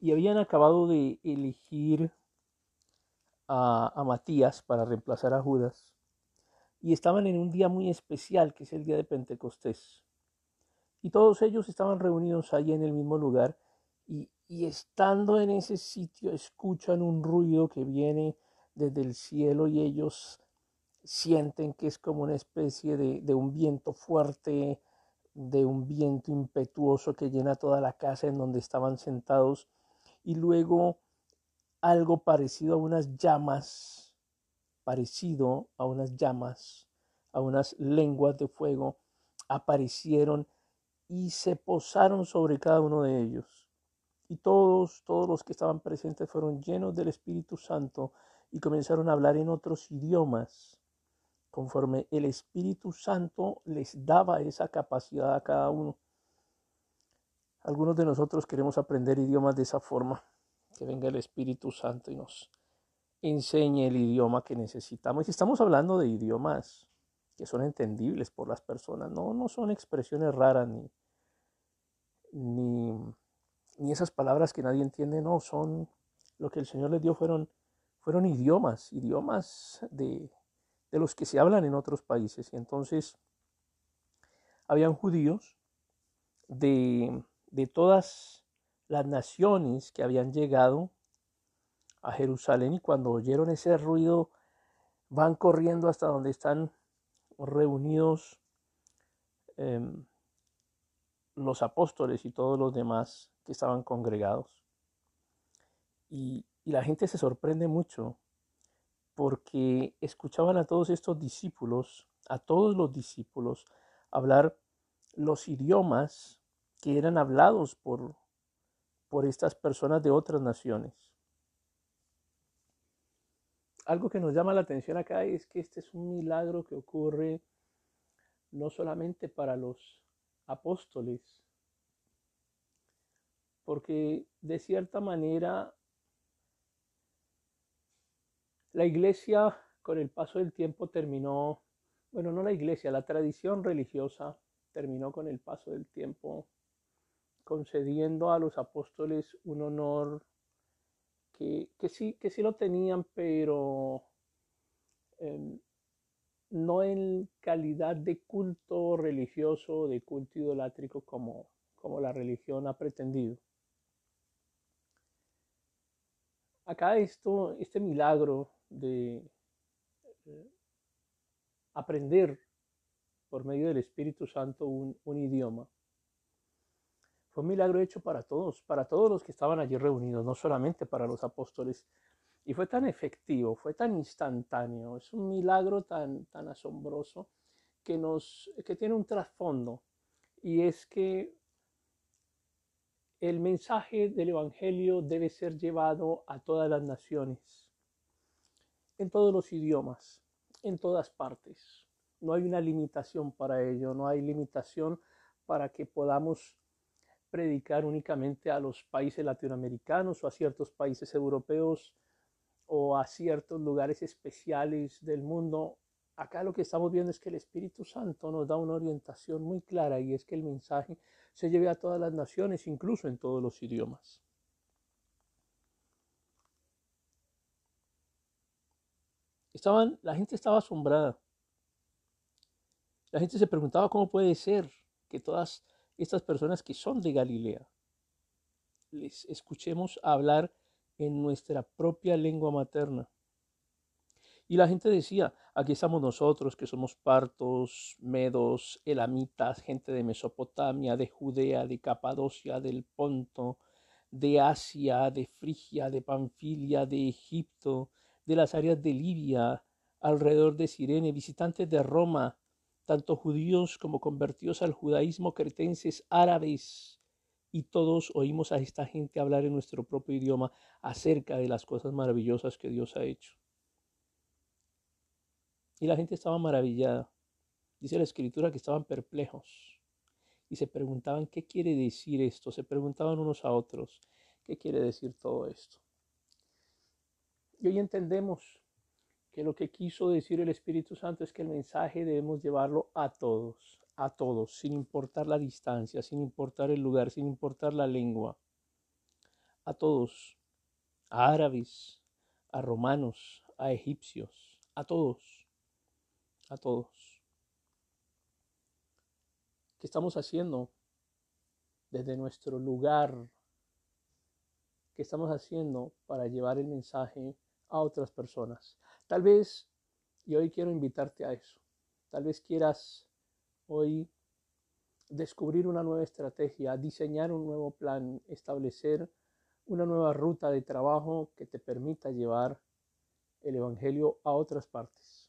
y habían acabado de elegir a, a Matías para reemplazar a Judas y estaban en un día muy especial que es el día de Pentecostés. Y todos ellos estaban reunidos allí en el mismo lugar y, y estando en ese sitio escuchan un ruido que viene desde el cielo y ellos sienten que es como una especie de, de, un viento fuerte, de un viento impetuoso que llena toda la casa en donde estaban sentados y luego algo parecido a unas llamas, parecido a unas llamas, a unas lenguas de fuego, aparecieron y se posaron sobre cada uno de ellos. Y todos, todos los que estaban presentes fueron llenos del Espíritu Santo y comenzaron a hablar en otros idiomas, conforme el Espíritu Santo les daba esa capacidad a cada uno. Algunos de nosotros queremos aprender idiomas de esa forma, que venga el Espíritu Santo y nos enseñe el idioma que necesitamos. Y estamos hablando de idiomas que son entendibles por las personas, no, no son expresiones raras ni, ni, ni esas palabras que nadie entiende, no, son lo que el Señor les dio fueron, fueron idiomas, idiomas de, de los que se hablan en otros países. Y entonces habían judíos de, de todas las naciones que habían llegado a Jerusalén y cuando oyeron ese ruido van corriendo hasta donde están reunidos eh, los apóstoles y todos los demás que estaban congregados. Y, y la gente se sorprende mucho porque escuchaban a todos estos discípulos, a todos los discípulos, hablar los idiomas que eran hablados por, por estas personas de otras naciones. Algo que nos llama la atención acá es que este es un milagro que ocurre no solamente para los apóstoles, porque de cierta manera la iglesia con el paso del tiempo terminó, bueno, no la iglesia, la tradición religiosa terminó con el paso del tiempo concediendo a los apóstoles un honor que, que sí, que sí lo tenían, pero eh, no en calidad de culto religioso, de culto idolátrico como, como la religión ha pretendido. Acá esto, este milagro de eh, aprender por medio del Espíritu Santo un idioma, fue un milagro hecho para todos, para todos los que estaban allí reunidos, no solamente para los apóstoles. Y fue tan efectivo, fue tan instantáneo, es un milagro tan, tan asombroso que, nos, que tiene un trasfondo. Y es que el mensaje del Evangelio debe ser llevado a todas las naciones, en todos los idiomas, en todas partes. No hay una limitación para ello, no hay limitación para que podamos predicar únicamente a los países latinoamericanos o a ciertos países europeos o a ciertos lugares especiales del mundo. Acá lo que estamos viendo es que el Espíritu Santo nos da una orientación muy clara y es que el mensaje se lleve a todas las naciones, incluso en todos los idiomas. Estaban, la gente estaba asombrada. La gente se preguntaba cómo puede ser que todas estas personas que son de Galilea. Les escuchemos hablar en nuestra propia lengua materna. Y la gente decía, aquí estamos nosotros que somos partos, medos, elamitas, gente de Mesopotamia, de Judea, de Capadocia, del Ponto, de Asia, de Frigia, de Panfilia, de Egipto, de las áreas de Libia, alrededor de Sirene, visitantes de Roma, tanto judíos como convertidos al judaísmo, cretenses, árabes, y todos oímos a esta gente hablar en nuestro propio idioma acerca de las cosas maravillosas que Dios ha hecho. Y la gente estaba maravillada. Dice la escritura que estaban perplejos y se preguntaban qué quiere decir esto. Se preguntaban unos a otros qué quiere decir todo esto. Y hoy entendemos que lo que quiso decir el Espíritu Santo es que el mensaje debemos llevarlo a todos, a todos, sin importar la distancia, sin importar el lugar, sin importar la lengua. a todos, a árabes, a romanos, a egipcios, a todos, a todos. ¿Qué estamos haciendo desde nuestro lugar? ¿Qué estamos haciendo para llevar el mensaje a otras personas? Tal vez, y hoy quiero invitarte a eso, tal vez quieras hoy descubrir una nueva estrategia, diseñar un nuevo plan, establecer una nueva ruta de trabajo que te permita llevar el Evangelio a otras partes.